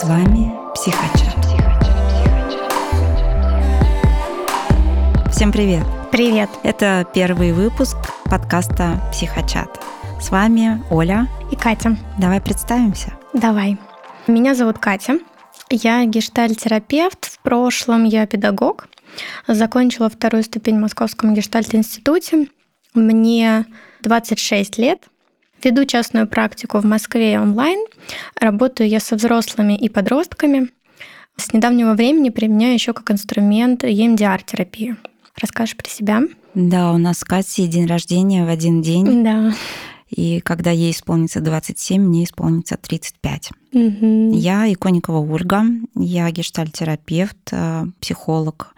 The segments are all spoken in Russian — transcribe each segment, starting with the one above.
С вами Психочат. Всем привет! Привет! Это первый выпуск подкаста Психочат. С вами Оля и Катя. Давай представимся. Давай. Меня зовут Катя. Я гештальтерапевт. В прошлом я педагог. Закончила вторую ступень в Московском гештальт-институте. Мне 26 лет. Веду частную практику в Москве онлайн. Работаю я со взрослыми и подростками. С недавнего времени применяю еще как инструмент EMDR-терапию. Расскажешь про себя? Да, у нас с Катей день рождения в один день. Да. И когда ей исполнится 27, мне исполнится 35. Угу. Я Иконикова Ольга, я гештальтерапевт, э, психолог,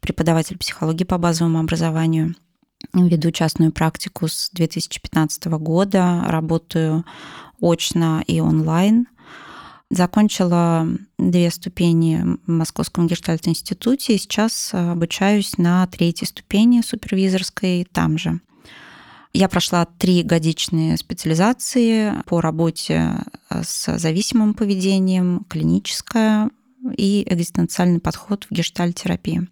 преподаватель психологии по базовому образованию. Веду частную практику с 2015 года, работаю очно и онлайн. Закончила две ступени в Московском гештальт-институте и сейчас обучаюсь на третьей ступени супервизорской там же. Я прошла три годичные специализации по работе с зависимым поведением, клиническая и экзистенциальный подход в гештальтерапии.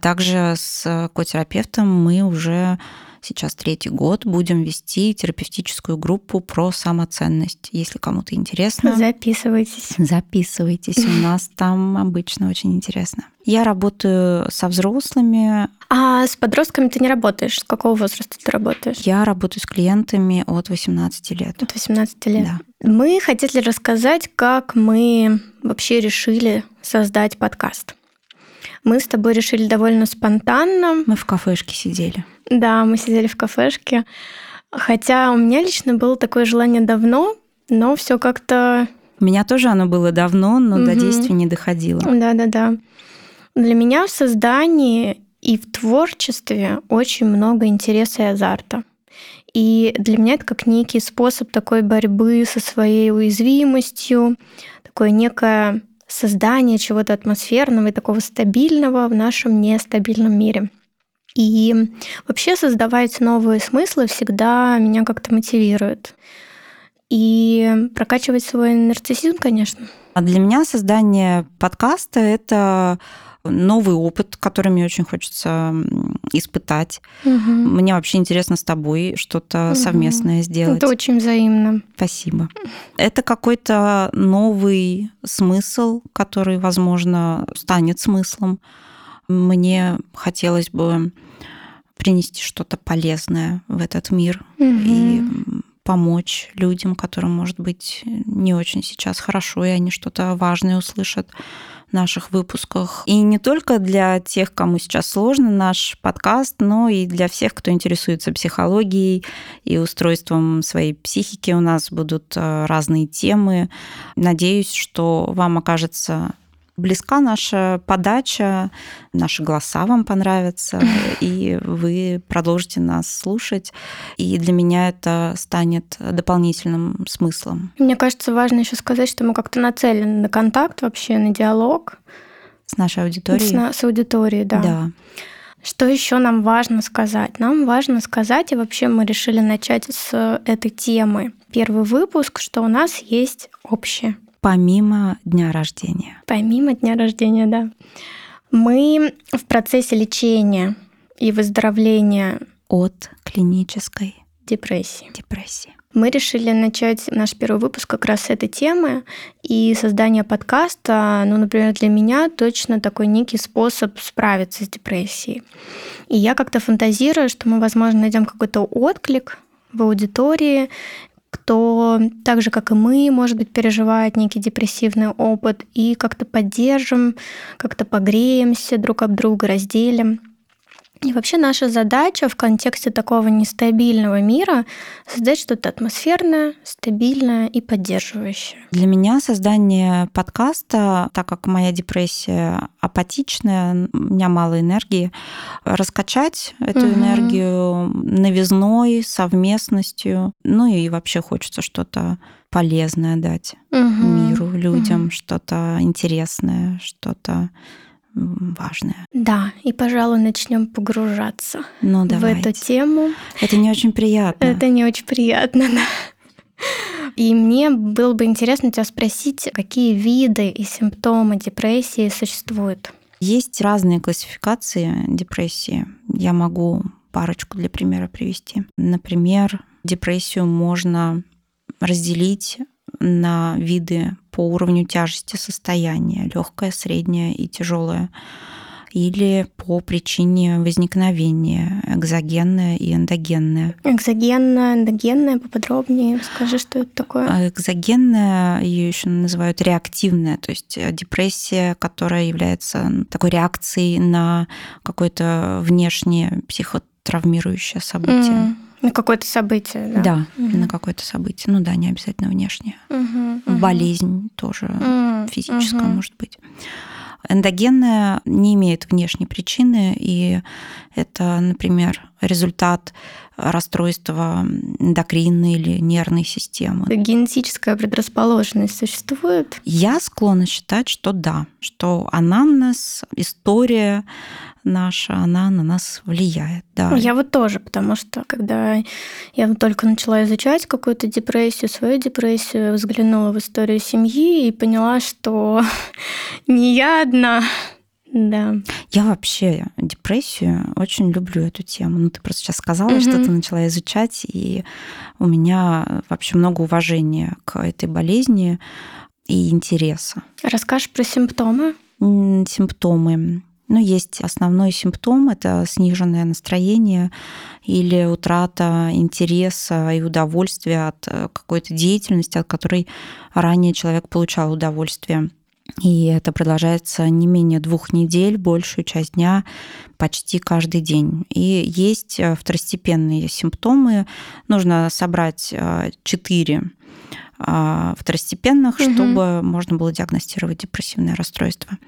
Также с котерапевтом мы уже сейчас третий год будем вести терапевтическую группу про самоценность. Если кому-то интересно, записывайтесь. Записывайтесь. У нас там обычно очень интересно. Я работаю со взрослыми. А с подростками ты не работаешь? С какого возраста ты работаешь? Я работаю с клиентами от 18 лет. От 18 лет. Да. Мы хотели рассказать, как мы вообще решили создать подкаст. Мы с тобой решили довольно спонтанно. Мы в кафешке сидели. Да, мы сидели в кафешке. Хотя у меня лично было такое желание давно, но все как-то... У меня тоже оно было давно, но угу. до действия не доходило. Да-да-да. Для меня в создании и в творчестве очень много интереса и азарта. И для меня это как некий способ такой борьбы со своей уязвимостью, такое некое создание чего-то атмосферного и такого стабильного в нашем нестабильном мире. И вообще создавать новые смыслы всегда меня как-то мотивирует. И прокачивать свой нарциссизм, конечно. А для меня создание подкаста — это новый опыт, который мне очень хочется испытать. Угу. Мне вообще интересно с тобой что-то угу. совместное сделать. Это очень взаимно. Спасибо. Это какой-то новый смысл, который, возможно, станет смыслом. Мне хотелось бы принести что-то полезное в этот мир угу. и помочь людям, которым, может быть, не очень сейчас хорошо, и они что-то важное услышат наших выпусках. И не только для тех, кому сейчас сложно наш подкаст, но и для всех, кто интересуется психологией и устройством своей психики. У нас будут э, разные темы. Надеюсь, что вам окажется близка наша подача, наши голоса вам понравятся, и вы продолжите нас слушать. И для меня это станет дополнительным смыслом. Мне кажется, важно еще сказать, что мы как-то нацелены на контакт вообще, на диалог. С нашей аудиторией. С, с аудиторией, да. Да. Что еще нам важно сказать? Нам важно сказать, и вообще мы решили начать с этой темы. Первый выпуск, что у нас есть общее. Помимо дня рождения. Помимо дня рождения, да. Мы в процессе лечения и выздоровления от клинической депрессии. депрессии. Мы решили начать наш первый выпуск как раз с этой темы. И создание подкаста, ну, например, для меня точно такой некий способ справиться с депрессией. И я как-то фантазирую, что мы, возможно, найдем какой-то отклик в аудитории, кто так же, как и мы, может быть, переживает некий депрессивный опыт, и как-то поддержим, как-то погреемся друг об друга, разделим. И вообще наша задача в контексте такого нестабильного мира создать что-то атмосферное, стабильное и поддерживающее. Для меня создание подкаста, так как моя депрессия апатичная, у меня мало энергии, раскачать эту угу. энергию новизной, совместностью, ну и вообще хочется что-то полезное дать угу. миру, людям, угу. что-то интересное, что-то важное. Да, и, пожалуй, начнем погружаться ну, в эту тему. Это не очень приятно. Это не очень приятно, да. И мне было бы интересно тебя спросить, какие виды и симптомы депрессии существуют? Есть разные классификации депрессии. Я могу парочку для примера привести. Например, депрессию можно разделить на виды по уровню тяжести состояния, легкое, среднее и тяжелое или по причине возникновения экзогенное и эндогенное. Экзогенное, эндогенное, поподробнее скажи, что это такое. А экзогенное ее еще называют реактивное, то есть э, депрессия, которая является такой реакцией на какое-то внешнее психотравмирующее событие. Mm. На какое-то событие, да? Да, угу. на какое-то событие. Ну да, не обязательно внешнее. Угу, угу. Болезнь тоже угу, физическая угу. может быть. Эндогенная не имеет внешней причины, и это, например, результат расстройства эндокринной или нервной системы. Генетическая предрасположенность существует? Я склонна считать, что да, что анамнез, история наша, она на нас влияет. Да. Я вот тоже, потому что когда я только начала изучать какую-то депрессию, свою депрессию, взглянула в историю семьи и поняла, что не я одна, да. Я вообще депрессию очень люблю эту тему. Ну, ты просто сейчас сказала, угу. что ты начала изучать, и у меня вообще много уважения к этой болезни и интереса. Расскажешь про симптомы? Симптомы. Ну, есть основной симптом – это сниженное настроение или утрата интереса и удовольствия от э, какой-то деятельности, от которой ранее человек получал удовольствие. И это продолжается не менее двух недель, большую часть дня, почти каждый день. И есть э, второстепенные симптомы. Нужно собрать э, четыре второстепенных, угу. чтобы можно было диагностировать депрессивное расстройство.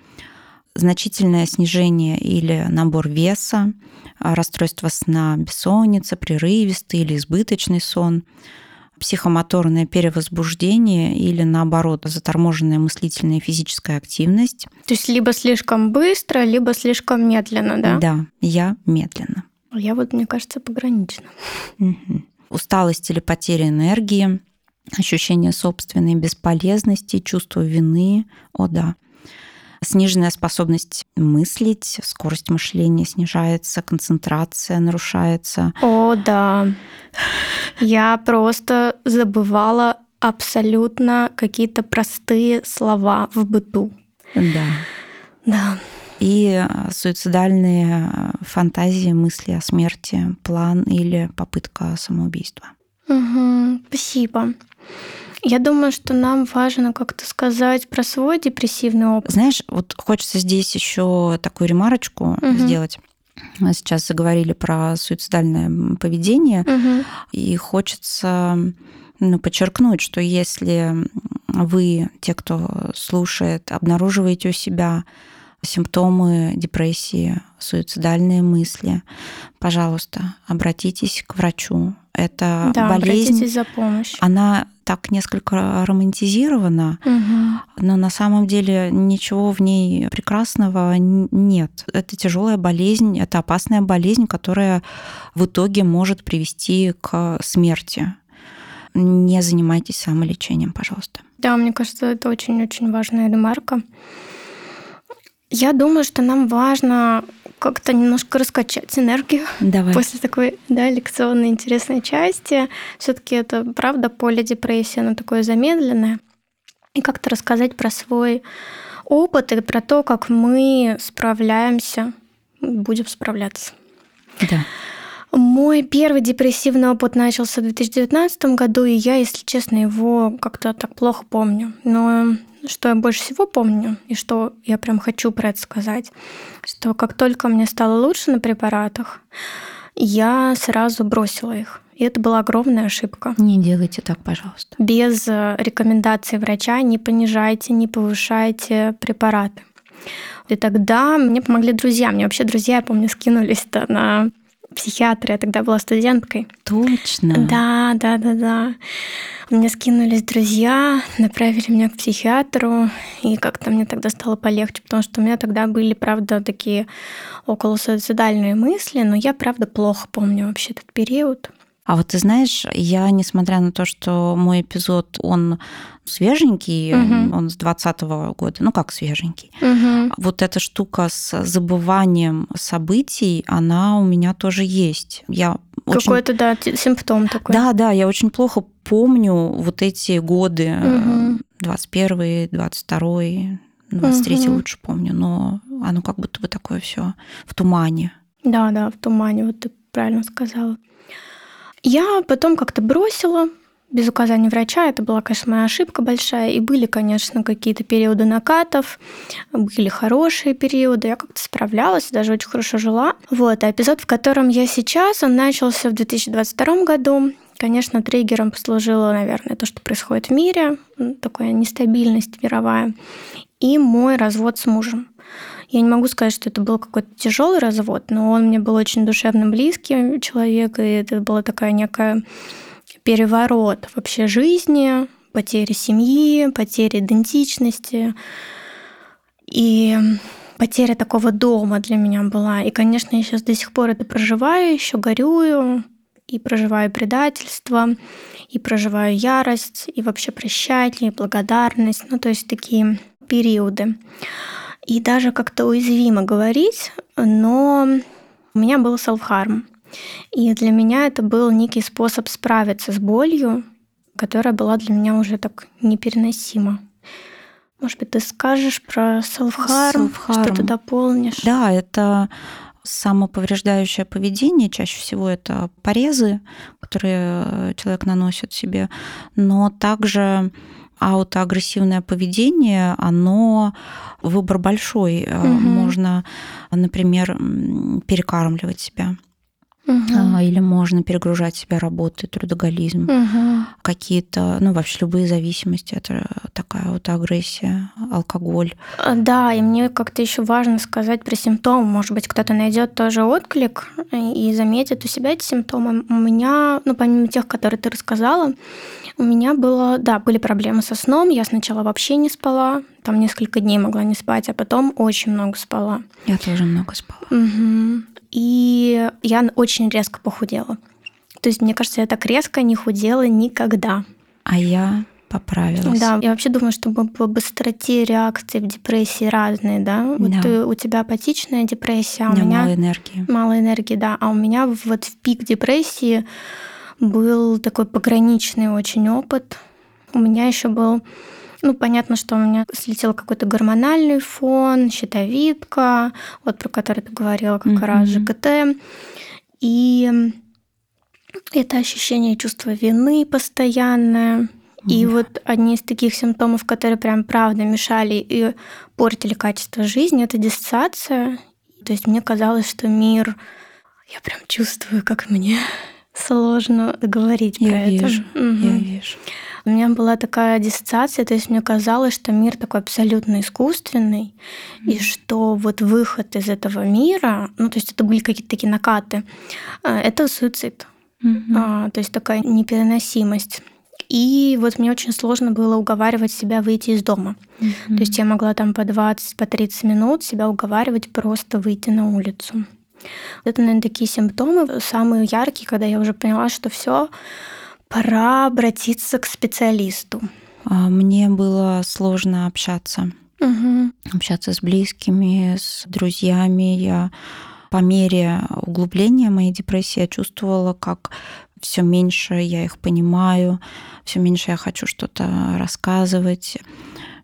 Значительное снижение или набор веса, а, расстройство сна, бессонница, прерывистый или избыточный сон – психомоторное перевозбуждение или, наоборот, заторможенная мыслительная и физическая активность. То есть либо слишком быстро, либо слишком медленно, да? Да, я медленно. Я вот, мне кажется, погранично. Угу. Усталость или потеря энергии, ощущение собственной бесполезности, чувство вины. О, да сниженная способность мыслить, скорость мышления снижается, концентрация нарушается. О, да. Я просто забывала абсолютно какие-то простые слова в быту. Да. Да. И суицидальные фантазии, мысли о смерти, план или попытка самоубийства. Угу, спасибо. Я думаю, что нам важно как-то сказать про свой депрессивный опыт. Знаешь, вот хочется здесь еще такую ремарочку угу. сделать. Сейчас заговорили про суицидальное поведение, угу. и хочется ну, подчеркнуть, что если вы, те, кто слушает, обнаруживаете у себя симптомы депрессии, суицидальные мысли, пожалуйста, обратитесь к врачу. Это да, болезнь. за помощью. Она так несколько романтизирована, угу. но на самом деле ничего в ней прекрасного нет. Это тяжелая болезнь, это опасная болезнь, которая в итоге может привести к смерти. Не занимайтесь самолечением, пожалуйста. Да, мне кажется, это очень-очень важная ремарка. Я думаю, что нам важно как-то немножко раскачать энергию Давай. после такой да, лекционной интересной части. Все-таки это правда поле депрессии, оно такое замедленное. И как-то рассказать про свой опыт и про то, как мы справляемся, будем справляться. Да. Мой первый депрессивный опыт начался в 2019 году, и я, если честно, его как-то так плохо помню. Но что я больше всего помню, и что я прям хочу про это сказать, что как только мне стало лучше на препаратах, я сразу бросила их. И это была огромная ошибка. Не делайте так, пожалуйста. Без э, рекомендаций врача не понижайте, не повышайте препараты. И тогда мне помогли друзья. Мне вообще друзья, я помню, скинулись на психиатра, я тогда была студенткой. Точно. Да, да, да, да. Мне скинулись друзья, направили меня к психиатру, и как-то мне тогда стало полегче, потому что у меня тогда были, правда, такие около суицидальные мысли, но я, правда, плохо помню вообще этот период. А вот ты знаешь, я, несмотря на то, что мой эпизод, он свеженький, угу. он с 2020 года, ну как свеженький, угу. вот эта штука с забыванием событий, она у меня тоже есть. Я Какой-то, да, симптом такой. Да, да, я очень плохо помню вот эти годы, угу. 21 22 23 угу. лучше помню, но оно как будто бы такое все в тумане. Да, да, в тумане, вот ты правильно сказала. Я потом как-то бросила без указания врача. Это была, конечно, моя ошибка большая. И были, конечно, какие-то периоды накатов, были хорошие периоды. Я как-то справлялась, даже очень хорошо жила. Вот, а эпизод, в котором я сейчас, он начался в 2022 году. Конечно, триггером послужило, наверное, то, что происходит в мире, такая нестабильность мировая, и мой развод с мужем. Я не могу сказать, что это был какой-то тяжелый развод, но он мне был очень душевно близкий человек, и это была такая некая переворот вообще жизни, потери семьи, потери идентичности. И потеря такого дома для меня была. И, конечно, я сейчас до сих пор это проживаю, еще горюю, и проживаю предательство, и проживаю ярость, и вообще прощать, и благодарность. Ну, то есть такие периоды и даже как-то уязвимо говорить, но у меня был селф-харм. И для меня это был некий способ справиться с болью, которая была для меня уже так непереносима. Может быть, ты скажешь про self-harm, self что ты дополнишь? Да, это самоповреждающее поведение. Чаще всего это порезы, которые человек наносит себе, но также аутоагрессивное поведение, оно выбор большой. Угу. Можно, например, перекармливать себя. Угу. Или можно перегружать себя работой, трудоголизм, угу. какие-то, ну вообще любые зависимости, это такая вот агрессия, алкоголь. А, да, и мне как-то еще важно сказать про симптомы. Может быть, кто-то найдет тоже отклик и заметит у себя эти симптомы. У меня, ну помимо тех, которые ты рассказала, у меня было, да, были проблемы со сном. Я сначала вообще не спала, там несколько дней могла не спать, а потом очень много спала. Я тоже много спала. Угу. И я очень резко похудела. То есть, мне кажется, я так резко не худела никогда. А я поправилась. Да, я вообще думаю, что по быстроте реакции в депрессии разные, да? Вот да. Ты, у тебя апатичная депрессия, а у, у меня мало энергии. Мало энергии, да. А у меня вот в пик депрессии был такой пограничный очень опыт. У меня еще был ну, понятно, что у меня слетел какой-то гормональный фон, щитовидка, вот про который ты говорила как mm-hmm. раз, ЖКТ. И это ощущение чувства вины постоянное. И вот одни из таких симптомов, которые прям правда мешали и портили качество жизни, это диссоциация. То есть мне казалось, что мир... Я прям чувствую, как мне сложно говорить я про вижу, это. Угу. Я вижу. У меня была такая диссоциация, то есть мне казалось, что мир такой абсолютно искусственный, mm-hmm. и что вот выход из этого мира, ну то есть это были какие-то такие накаты, э, это суицид. Mm-hmm. А, то есть такая непереносимость. И вот мне очень сложно было уговаривать себя выйти из дома. Mm-hmm. То есть я могла там по 20, по 30 минут себя уговаривать просто выйти на улицу. Это, наверное, такие симптомы самые яркие, когда я уже поняла, что все, пора обратиться к специалисту. А, мне было сложно общаться. Угу. Общаться с близкими, с друзьями. Я по мере углубления моей депрессии я чувствовала, как все меньше я их понимаю, все меньше я хочу что-то рассказывать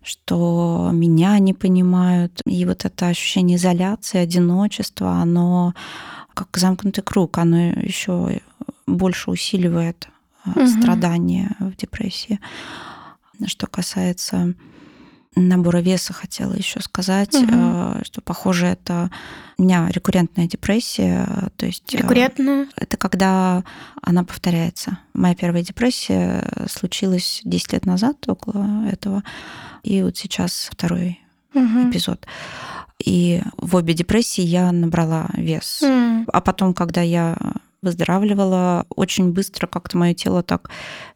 что меня не понимают. И вот это ощущение изоляции, одиночества, оно как замкнутый круг, оно еще больше усиливает угу. страдания в депрессии. Что касается набора веса, хотела еще сказать, угу. что, похоже, это у меня рекуррентная депрессия. То есть, э, рекуррентная? Это когда она повторяется. Моя первая депрессия случилась 10 лет назад, около этого. И вот сейчас второй угу. эпизод. И в обе депрессии я набрала вес. Mm. А потом, когда я выздоравливала, очень быстро как-то мое тело так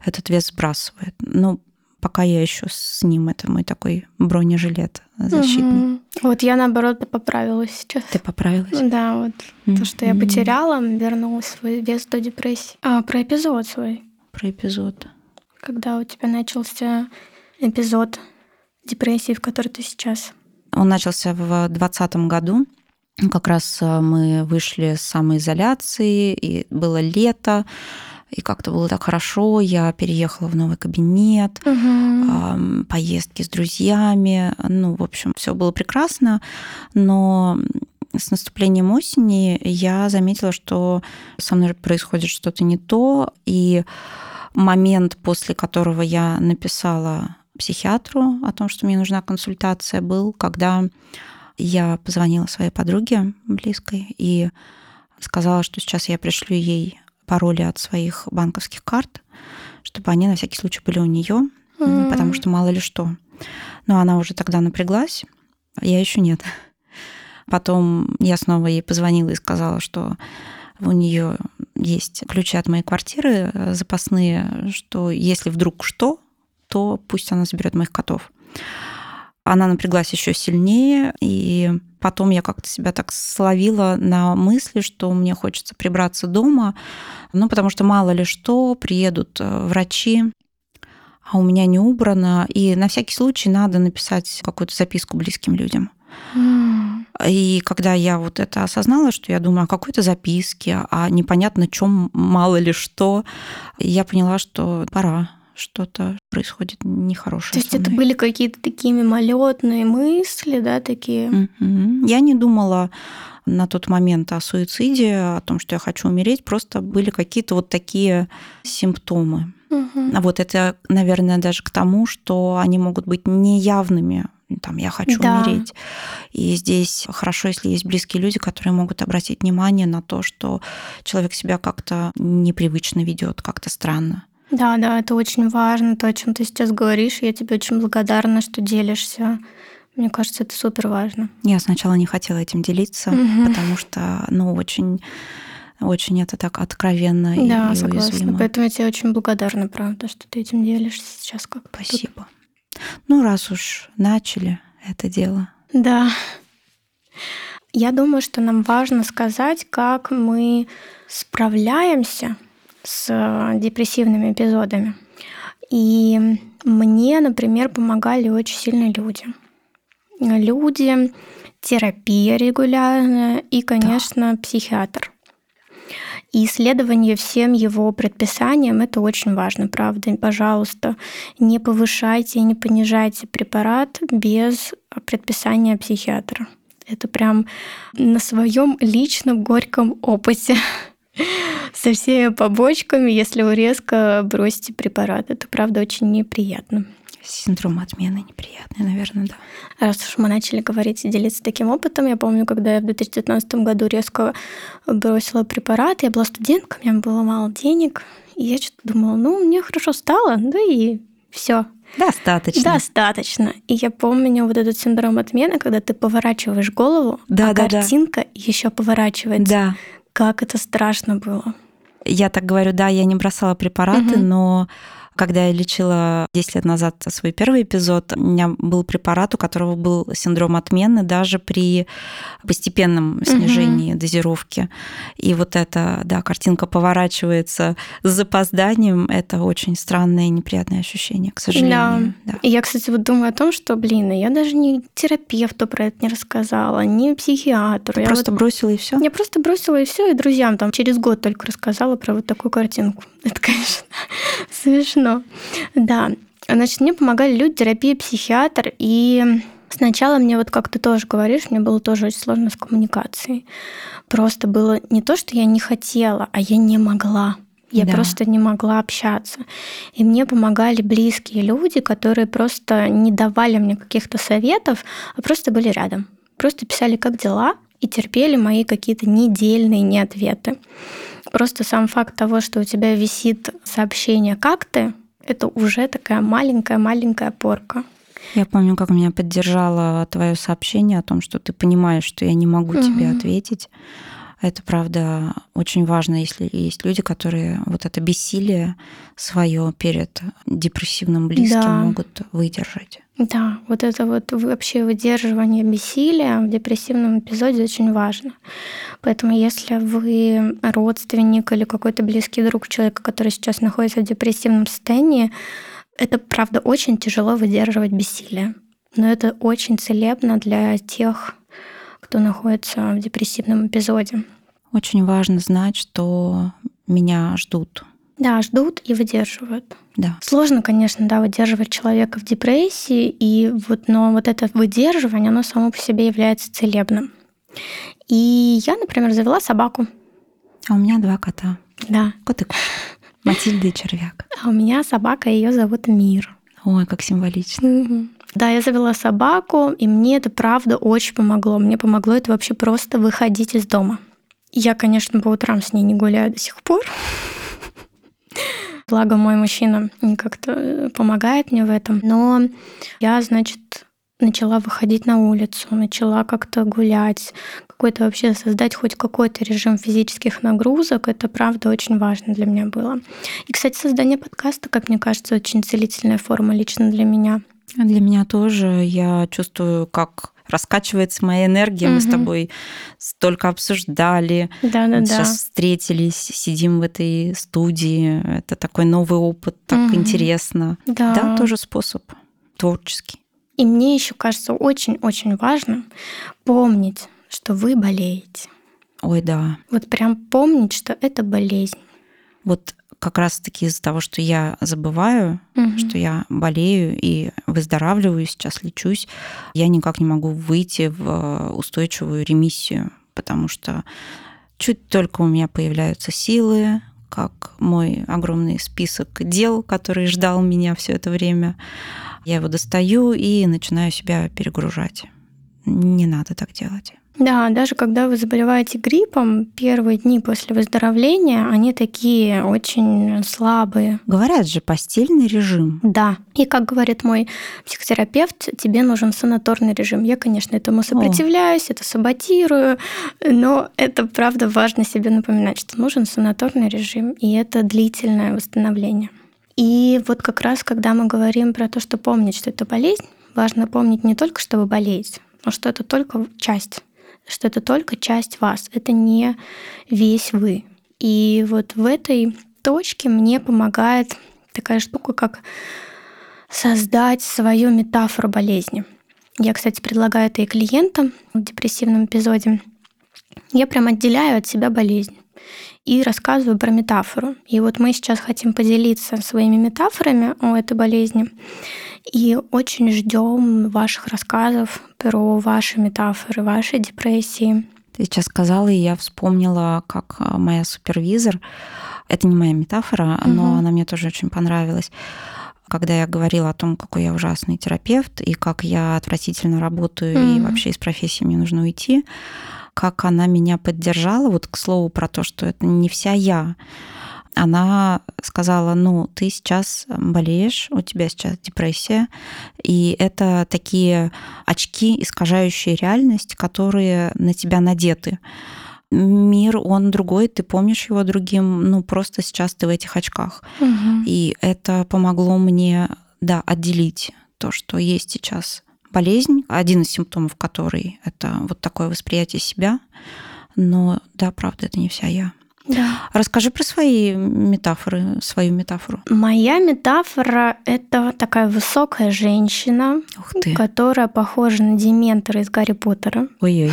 этот вес сбрасывает. Ну, пока я еще с ним. Это мой такой бронежилет защитный. Угу. Вот я, наоборот, поправилась сейчас. Ты поправилась? Да, вот mm-hmm. то, что я потеряла, вернулась свой вес до депрессии. А, про эпизод свой. Про эпизод. Когда у тебя начался эпизод депрессии, в которой ты сейчас? Он начался в 2020 году. Как раз э, мы вышли с самоизоляции, и было лето, и как-то было так хорошо. Я переехала в новый кабинет, угу. поездки с друзьями. Ну, в общем, все было прекрасно. Но с наступлением осени я заметила, что со мной происходит что-то не то. И момент, после которого я написала психиатру о том, что мне нужна консультация, был, когда я позвонила своей подруге близкой и сказала, что сейчас я пришлю ей пароли от своих банковских карт, чтобы они на всякий случай были у нее, mm-hmm. потому что мало ли что. Но она уже тогда напряглась, а я еще нет. Потом я снова ей позвонила и сказала, что у нее есть ключи от моей квартиры э, запасные, что если вдруг что, то пусть она заберет моих котов. Она напряглась еще сильнее, и потом я как-то себя так словила на мысли, что мне хочется прибраться дома, ну, потому что мало ли что, приедут э, врачи, а у меня не убрано, и на всякий случай надо написать какую-то записку близким людям. Mm. И когда я вот это осознала, что я думаю о какой-то записке, а непонятно чем, мало ли что, я поняла, что пора что-то происходит нехорошее. То есть это были какие-то такие мимолетные мысли, да, такие? Mm-hmm. Я не думала на тот момент о суициде, о том, что я хочу умереть, просто были какие-то вот такие симптомы. Угу. Вот это, наверное, даже к тому, что они могут быть неявными там я хочу да. умереть. И здесь хорошо, если есть близкие люди, которые могут обратить внимание на то, что человек себя как-то непривычно ведет, как-то странно. Да, да, это очень важно, то, о чем ты сейчас говоришь. Я тебе очень благодарна, что делишься. Мне кажется, это супер важно. Я сначала не хотела этим делиться, угу. потому что, ну, очень очень это так откровенно да, и согласна. уязвимо. Поэтому я тебе очень благодарна, правда, что ты этим делишься сейчас. Как Спасибо. Тут. Ну, раз уж начали это дело. Да. Я думаю, что нам важно сказать, как мы справляемся с депрессивными эпизодами. И мне, например, помогали очень сильно люди. Люди, терапия регулярная и, конечно, да. психиатр. И исследование всем его предписаниям это очень важно, правда. Пожалуйста, не повышайте и не понижайте препарат без предписания психиатра. Это прям на своем личном горьком опыте со всеми побочками, если вы резко бросите препарат. Это, правда, очень неприятно. Синдром отмены неприятный, наверное, да. Раз уж мы начали говорить и делиться таким опытом, я помню, когда я в 2019 году резко бросила препарат, я была студенткой, у меня было мало денег, и я что-то думала, ну, мне хорошо стало, да и все. Достаточно. Достаточно. И я помню вот этот синдром отмены, когда ты поворачиваешь голову, да, а да, картинка да. еще поворачивается. Да. Как это страшно было. Я так говорю, да, я не бросала препараты, угу. но когда я лечила 10 лет назад свой первый эпизод, у меня был препарат, у которого был синдром отмены даже при постепенном снижении угу. дозировки. И вот эта, да, картинка поворачивается с запозданием. Это очень странное и неприятное ощущение, к сожалению. Да. да. И я, кстати, вот думаю о том, что, блин, я даже не терапевту про это не рассказала, не психиатру. Ты я просто вот... бросила и все. Я просто бросила и все, и друзьям там через год только рассказала про вот такую картинку. Это, конечно, смешно. Да. Значит, мне помогали люди, терапия, психиатр. И сначала мне, вот как ты тоже говоришь, мне было тоже очень сложно с коммуникацией. Просто было не то, что я не хотела, а я не могла. Я да. просто не могла общаться. И мне помогали близкие люди, которые просто не давали мне каких-то советов, а просто были рядом. Просто писали, как дела, и терпели мои какие-то недельные неответы. Просто сам факт того, что у тебя висит сообщение «как ты?», это уже такая маленькая-маленькая порка. Я помню, как меня поддержало твое сообщение о том, что ты понимаешь, что я не могу угу. тебе ответить. Это правда очень важно, если есть люди, которые вот это бессилие свое перед депрессивным близким да. могут выдержать. Да, вот это вот вообще выдерживание бессилия в депрессивном эпизоде очень важно. Поэтому если вы родственник или какой-то близкий друг человека, который сейчас находится в депрессивном состоянии, это правда очень тяжело выдерживать бессилие. Но это очень целебно для тех, кто находится в депрессивном эпизоде. Очень важно знать, что меня ждут. Да, ждут и выдерживают. Да. Сложно, конечно, да, выдерживать человека в депрессии, и вот, но вот это выдерживание, оно само по себе является целебным. И я, например, завела собаку. А у меня два кота. Да. Кот и кот. Матильда и червяк. А у меня собака, ее зовут Мир. Ой, как символично. Угу. Да, я завела собаку, и мне это правда очень помогло. Мне помогло это вообще просто выходить из дома. Я, конечно, по утрам с ней не гуляю до сих пор. Благо мой мужчина как-то э, помогает мне в этом. Но я, значит, начала выходить на улицу, начала как-то гулять, какой-то вообще создать хоть какой-то режим физических нагрузок, это правда очень важно для меня было. И, кстати, создание подкаста, как мне кажется, очень целительная форма лично для меня. Для меня тоже. Я чувствую, как раскачивается моя энергия. Угу. Мы с тобой столько обсуждали. Да, да, Сейчас да. встретились, сидим в этой студии. Это такой новый опыт, так угу. интересно. Да. да, тоже способ творческий. И мне еще кажется очень-очень важно помнить, что вы болеете. Ой, да. Вот прям помнить, что это болезнь. Вот как раз-таки из-за того, что я забываю, угу. что я болею и выздоравливаю, сейчас лечусь, я никак не могу выйти в устойчивую ремиссию, потому что чуть только у меня появляются силы, как мой огромный список дел, который ждал меня все это время, я его достаю и начинаю себя перегружать. Не надо так делать. Да, даже когда вы заболеваете гриппом, первые дни после выздоровления, они такие очень слабые. Говорят же, постельный режим. Да. И как говорит мой психотерапевт, тебе нужен санаторный режим. Я, конечно, этому сопротивляюсь, О. это саботирую, но это правда важно себе напоминать, что нужен санаторный режим, и это длительное восстановление. И вот как раз, когда мы говорим про то, что помнить, что это болезнь, важно помнить не только, что вы болеете, но что это только часть что это только часть вас, это не весь вы. И вот в этой точке мне помогает такая штука, как создать свою метафору болезни. Я, кстати, предлагаю это и клиентам в депрессивном эпизоде. Я прям отделяю от себя болезнь и рассказываю про метафору. И вот мы сейчас хотим поделиться своими метафорами о этой болезни. И очень ждем ваших рассказов про ваши метафоры, ваши депрессии. Ты сейчас сказала, и я вспомнила, как а, моя супервизор, это не моя метафора, угу. но она мне тоже очень понравилась, когда я говорила о том, какой я ужасный терапевт, и как я отвратительно работаю, угу. и вообще из профессии мне нужно уйти, как она меня поддержала, вот к слову про то, что это не вся я, она сказала, ну, ты сейчас болеешь, у тебя сейчас депрессия, и это такие очки, искажающие реальность, которые на тебя надеты. Мир, он другой, ты помнишь его другим, ну, просто сейчас ты в этих очках. Угу. И это помогло мне, да, отделить то, что есть сейчас болезнь, один из симптомов которой это вот такое восприятие себя, но да, правда, это не вся я. Да. Расскажи про свои метафоры, свою метафору. Моя метафора — это такая высокая женщина, которая похожа на Дементора из Гарри Поттера. Ой-ой.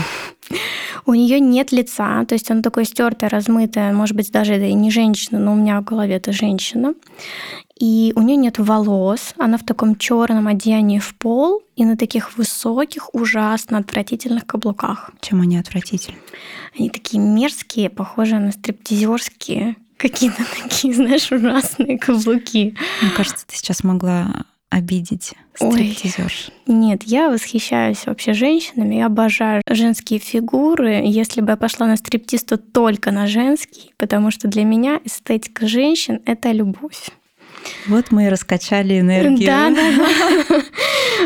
У нее нет лица, то есть она такое стертая, размытая, может быть, даже это и не женщина, но у меня в голове это женщина и у нее нет волос, она в таком черном одеянии в пол и на таких высоких, ужасно отвратительных каблуках. Чем они отвратительны? Они такие мерзкие, похожие на стриптизерские, какие-то такие, знаешь, ужасные каблуки. Мне кажется, ты сейчас могла обидеть стриптизерш. Нет, я восхищаюсь вообще женщинами, я обожаю женские фигуры. Если бы я пошла на стриптиз, то только на женский, потому что для меня эстетика женщин — это любовь. Вот мы и раскачали энергию. Да, да.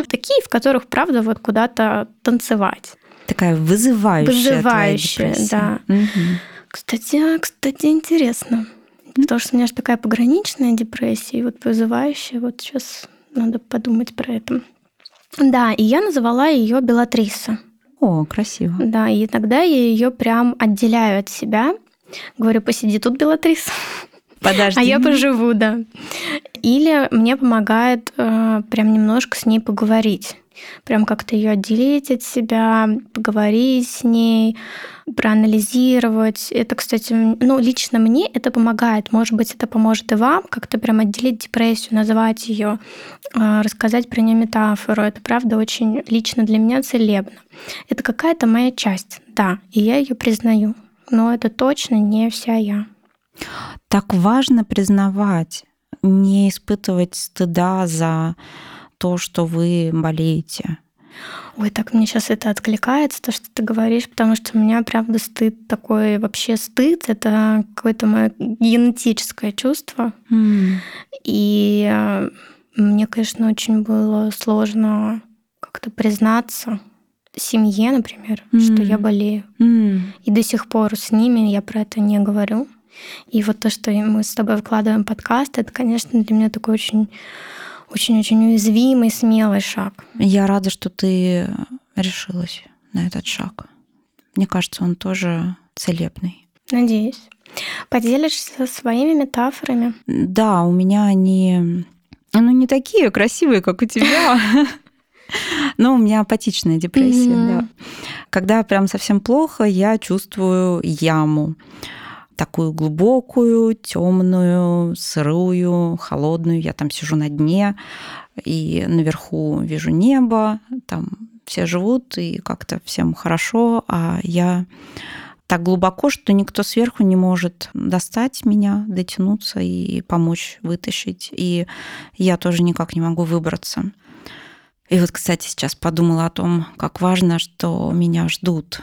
Такие, в которых, правда, вот куда-то танцевать. Такая вызывающая. Вызывающая, да. Кстати, кстати, интересно. Потому что у меня же такая пограничная депрессия, и вот вызывающая. Вот сейчас надо подумать про это. Да, и я называла ее Белатриса. О, красиво. Да, и тогда я ее прям отделяю от себя. Говорю, посиди тут, Белатриса. Подожди. А я поживу, да. Или мне помогает э, прям немножко с ней поговорить. Прям как-то ее отделить от себя, поговорить с ней, проанализировать. Это, кстати, ну, лично мне это помогает. Может быть, это поможет и вам как-то прям отделить депрессию, назвать ее, э, рассказать про нее метафору. Это, правда, очень лично для меня целебно. Это какая-то моя часть, да, и я ее признаю. Но это точно не вся я. Так важно признавать, не испытывать стыда за то, что вы болеете. Ой, так мне сейчас это откликается, то, что ты говоришь, потому что у меня, правда, стыд такой, вообще стыд, это какое-то мое генетическое чувство. Mm. И э, мне, конечно, очень было сложно как-то признаться семье, например, mm. что я болею. Mm. И до сих пор с ними я про это не говорю. И вот то, что мы с тобой вкладываем подкаст, это, конечно, для меня такой очень очень-очень уязвимый, смелый шаг. Я рада, что ты решилась на этот шаг. Мне кажется, он тоже целебный. Надеюсь. Поделишься своими метафорами? Да, у меня они ну, не такие красивые, как у тебя. Но у меня апатичная депрессия, да. Когда прям совсем плохо, я чувствую яму такую глубокую, темную, сырую, холодную. Я там сижу на дне, и наверху вижу небо, там все живут, и как-то всем хорошо, а я так глубоко, что никто сверху не может достать меня, дотянуться и помочь вытащить. И я тоже никак не могу выбраться. И вот, кстати, сейчас подумала о том, как важно, что меня ждут.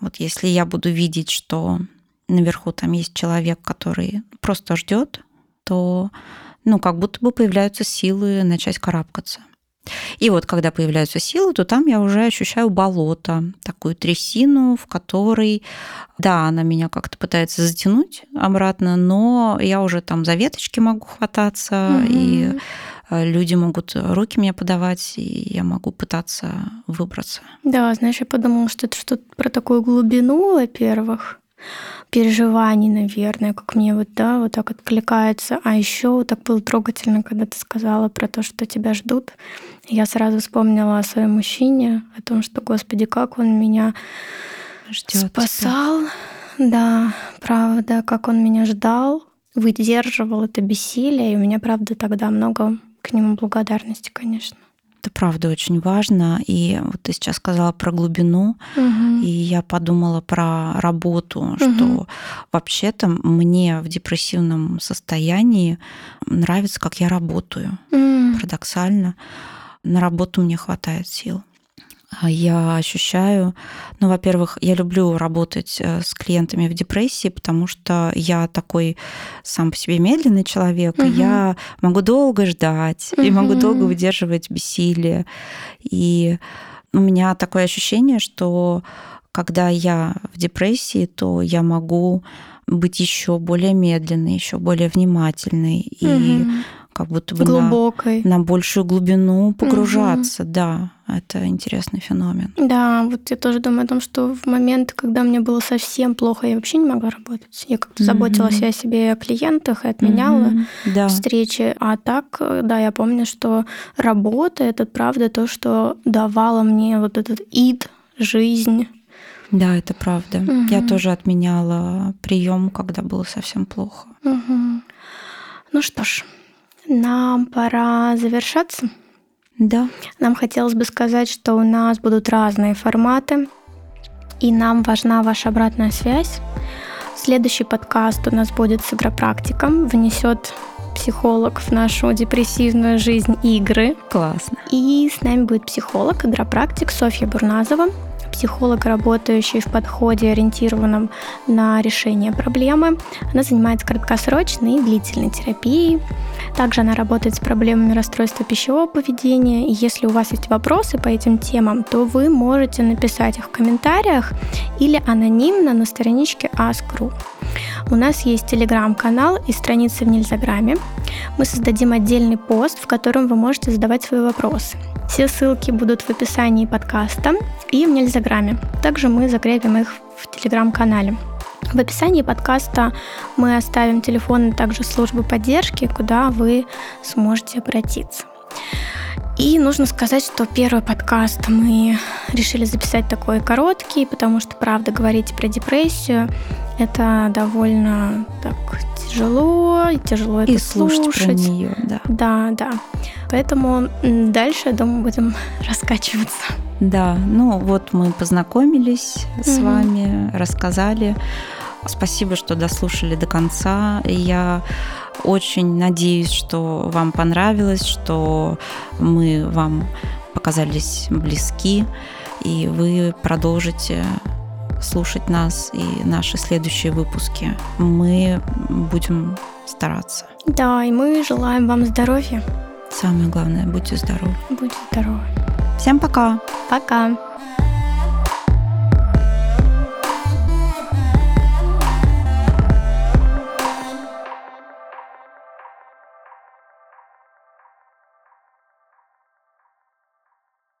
Вот если я буду видеть, что наверху там есть человек, который просто ждет, то ну, как будто бы появляются силы начать карабкаться. И вот когда появляются силы, то там я уже ощущаю болото, такую трясину, в которой, да, она меня как-то пытается затянуть обратно, но я уже там за веточки могу хвататься, угу. и э, люди могут руки мне подавать, и я могу пытаться выбраться. Да, знаешь, я подумала, что это что-то про такую глубину, во-первых, переживаний, наверное, как мне вот, да, вот так откликается. А еще вот так было трогательно, когда ты сказала про то, что тебя ждут. Я сразу вспомнила о своем мужчине, о том, что, господи, как он меня Ждёт спасал. Тебя. Да, правда, как он меня ждал, выдерживал это бессилие, и у меня, правда, тогда много к нему благодарности, конечно. Это правда очень важно. И вот ты сейчас сказала про глубину, угу. и я подумала про работу, угу. что вообще-то мне в депрессивном состоянии нравится, как я работаю. Угу. Парадоксально. На работу мне хватает сил. А я ощущаю, ну, во-первых, я люблю работать э, с клиентами в депрессии, потому что я такой сам по себе медленный человек, угу. и я могу долго ждать, угу. и могу долго выдерживать бессилие. И у меня такое ощущение, что когда я в депрессии, то я могу быть еще более медленной, еще более внимательной и угу как будто бы глубокой, на, на большую глубину погружаться, угу. да, это интересный феномен. Да, вот я тоже думаю о том, что в момент, когда мне было совсем плохо, я вообще не могла работать. Я как-то угу. заботилась о себе и о клиентах и отменяла угу. да. встречи. А так, да, я помню, что работа это правда то, что давало мне вот этот ид, жизнь. Да, это правда. Угу. Я тоже отменяла прием, когда было совсем плохо. Угу. Ну что ж, нам пора завершаться. Да. Нам хотелось бы сказать, что у нас будут разные форматы, и нам важна ваша обратная связь. Следующий подкаст у нас будет с игропрактиком, внесет психолог в нашу депрессивную жизнь игры. Классно. И с нами будет психолог, игропрактик Софья Бурназова. Психолог, работающий в подходе, ориентированном на решение проблемы. Она занимается краткосрочной и длительной терапией. Также она работает с проблемами расстройства пищевого поведения. И если у вас есть вопросы по этим темам, то вы можете написать их в комментариях или анонимно на страничке Ask.ru. У нас есть телеграм-канал и страница в Нельзаграме. Мы создадим отдельный пост, в котором вы можете задавать свои вопросы. Все ссылки будут в описании подкаста и в Нельзаграме. Также мы закрепим их в телеграм-канале. В описании подкаста мы оставим телефоны также службы поддержки, куда вы сможете обратиться. И нужно сказать, что первый подкаст мы решили записать такой короткий, потому что, правда, говорить про депрессию это довольно так тяжело, и тяжело и это слушать. слушать. Про нее, да. Да, да. Поэтому дальше, думаю, будем раскачиваться. Да, ну вот мы познакомились mm-hmm. с вами, рассказали. Спасибо, что дослушали до конца. Я очень надеюсь, что вам понравилось, что мы вам показались близки, и вы продолжите слушать нас и наши следующие выпуски. Мы будем стараться. Да, и мы желаем вам здоровья. Самое главное, будьте здоровы. Будьте здоровы. Всем пока. Пока.